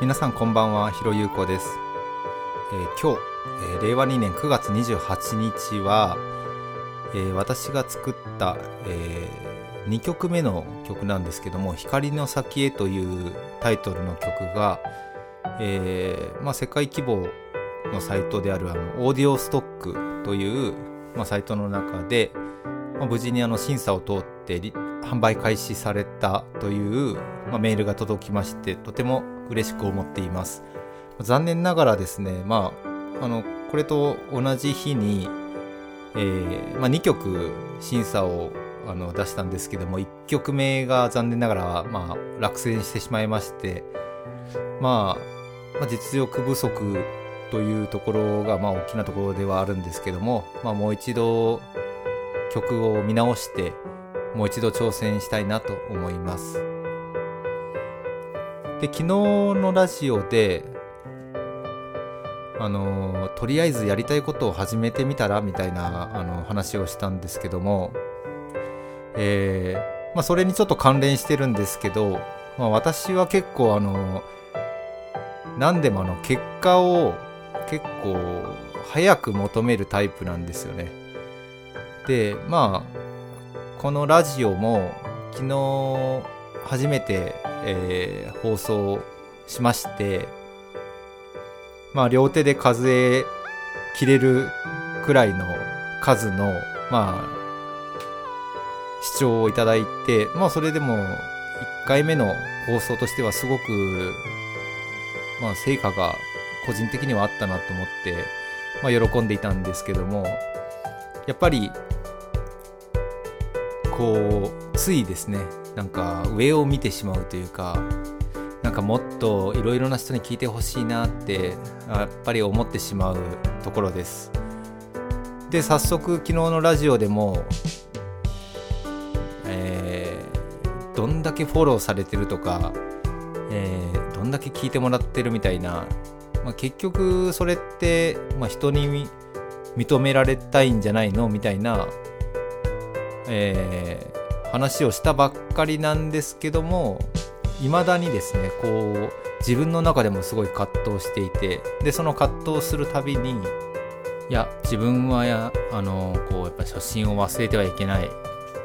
皆さんこんばんは、ひろゆうこです。えー今日、えー令和2年9月28日は、えー私が作った、え2曲目の曲なんですけども、光の先へというタイトルの曲が、えまあ、世界規模のサイトであるあのオーディオストックという、まあ、サイトの中で、まあ、無事にあの審査を通って販売開始されたという、まあ、メールが届きましてとても嬉しく思っています。残念ながらですねまああのこれと同じ日に、えーまあ、2曲審査をあの出したんですけども1曲目が残念ながら、まあ、落選してしまいまして、まあ、まあ実力不足というところがまあ大きなところではあるんですけども、まあ、もう一度曲を見直してもう一度挑戦したいなと思いますで昨日のラジオであのとりあえずやりたいことを始めてみたらみたいなあの話をしたんですけどもえーまあ、それにちょっと関連してるんですけど、まあ、私は結構あの何でもあの結果を結構早く求めるタイプなんですよね。でまあこのラジオも昨日初めて、えー放送しましてまあ両手で数え切れるくらいの数のまあ視聴をいただいてまあそれでも1回目の放送としてはすごくまあ成果が個人的にはあったなと思って、まあ、喜んでいたんですけどもやっぱりこうついですねなんか上を見てしまうというかなんかもっといろいろな人に聞いてほしいなってやっぱり思ってしまうところです。で早速昨日のラジオでもえーどんだけフォローされてるとか、えーどんだけ聞いてもらってるみたいな、まあ、結局それって、まあ、人に認められたいんじゃないの？みたいな、えー話をしたばっかりなんですけども未だにですねこう自分の中でもすごい葛藤していてでその葛藤するたびにいや自分はやあのこうやっぱ初心を忘れてはいけない。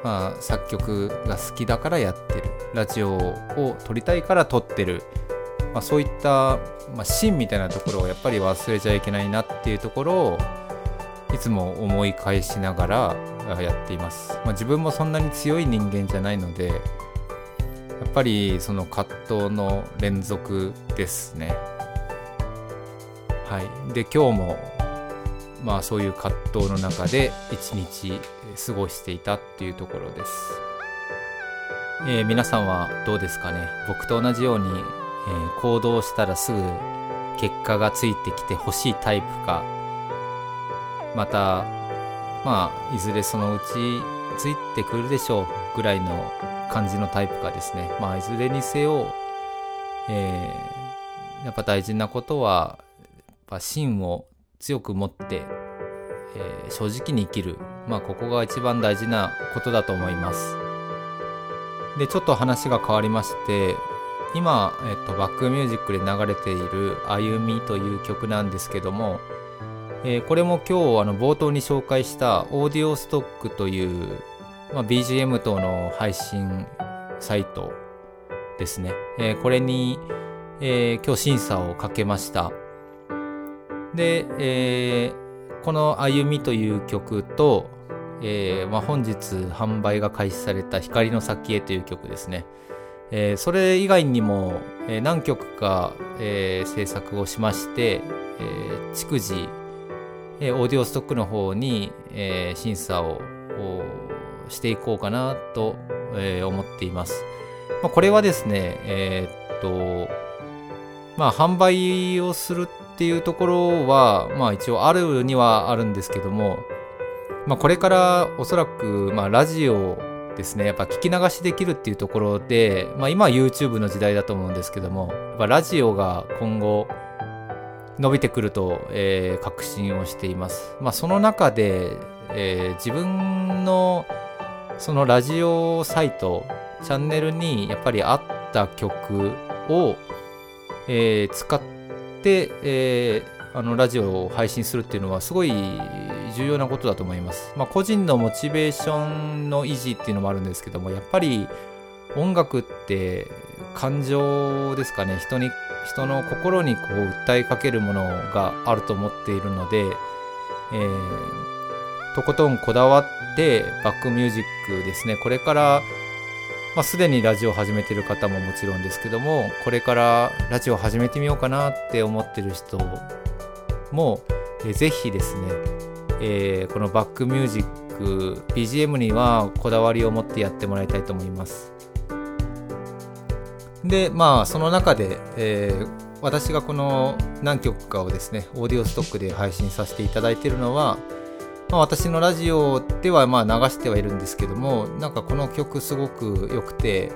まあ、作曲が好きだからやってる。ラジオを撮りたいから撮ってる、まあ、そういった、まあ、芯みたいなところをやっぱり忘れちゃいけないなっていうところをいつも思い返しながらやっています、まあ、自分もそんなに強い人間じゃないのでやっぱりその葛藤の連続ですね。はい。で今日もまあそういう葛藤の中で一日過ごしていたっていうところです、えー皆さんはどうですかね？僕と同じように、えー行動したらすぐ結果がついてきてほしいタイプかまたまあいずれそのうちついてくるでしょうぐらいの感じのタイプかですね。まあいずれにせよ、えーやっぱ大事なことはやっぱ芯を強く持って、えー正直に生きる。まあここが一番大事なことだと思います。でちょっと話が変わりまして今、えっと、バックミュージックで流れている「歩み」という曲なんですけども、えーこれも今日あの冒頭に紹介したオーディオストックという、まあ、BGM 等の配信サイトですね、えーこれに、えー今日審査をかけました。で、えーこの「歩み」という曲と、えーまあ、本日販売が開始された「光の先へ」という曲ですね、えーそれ以外にも、えー何曲か、えー制作をしまして、えー逐次、えーオーディオストックの方に、えー審査をしていこうかなと、えー思っています、まあ、これはですねえーっとまあ販売をするっていうところはまあ一応あるにはあるんですけどもまあこれからおそらくまあラジオですねやっぱ聞き流しできるっていうところでまあ今は YouTube の時代だと思うんですけどもやっぱラジオが今後伸びてくると、えー確信をしていますまあその中で、えー自分のそのラジオサイトチャンネルにやっぱり合った曲をえー、使って、えー、あのラジオを配信するっていうのはすごい重要なことだと思います。まあ、個人のモチベーションの維持っていうのもあるんですけどもやっぱり音楽って感情ですかね。人に人の心にこう訴えかけるものがあると思っているので、えー、とことんこだわってバックミュージックですね。これからまあ、すでにラジオを始めてる方ももちろんですけどもこれからラジオを始めてみようかなって思ってる人も、えー、ぜひですね、えー、このバックミュージック BGM にはこだわりを持ってやってもらいたいと思います。でまあその中で、えー、私がこの何曲かをですねオーディオストックで配信させていただいているのは、まあ、私のラジオではまあ流してはいるんですけどもなんかこの曲すごく良くて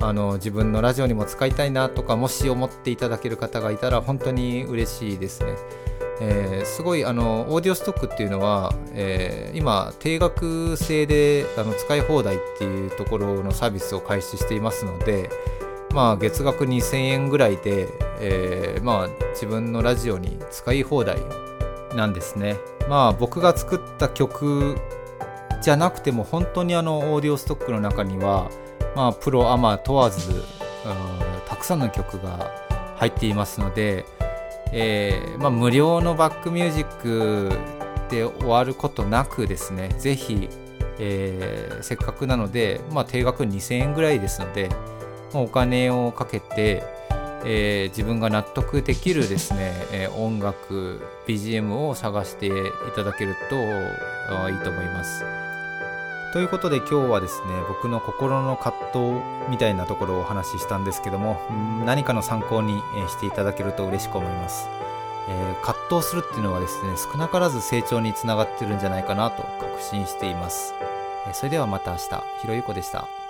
あの自分のラジオにも使いたいなとかもし思っていただける方がいたら本当に嬉しいですね。えー、すごいあのオーディオストックっていうのは、えー、今定額制であの使い放題っていうところのサービスを開始していますので、まあ、月額2000円ぐらいで、えー、まあ、自分のラジオに使い放題なんですね。まあ、僕が作った曲じゃなくても本当にあのオーディオストックの中には、まあ、プロアマ問わず、たくさんの曲が入っていますので、えー、まあ、無料のバックミュージックで終わることなくですねぜひ、えー、せっかくなので、まあ、定額2000円ぐらいですので、お金をかけて、えー、自分が納得できるですね、えー、音楽 BGM を探していただけるといいと思います。ということで今日はですね僕の心の葛藤みたいなところをお話ししたんですけども何かの参考にしていただけると嬉しく思います。えー、葛藤するっていうのはですね少なからず成長につながってるんじゃないかなと確信しています。それではまた明日ひろゆこでした。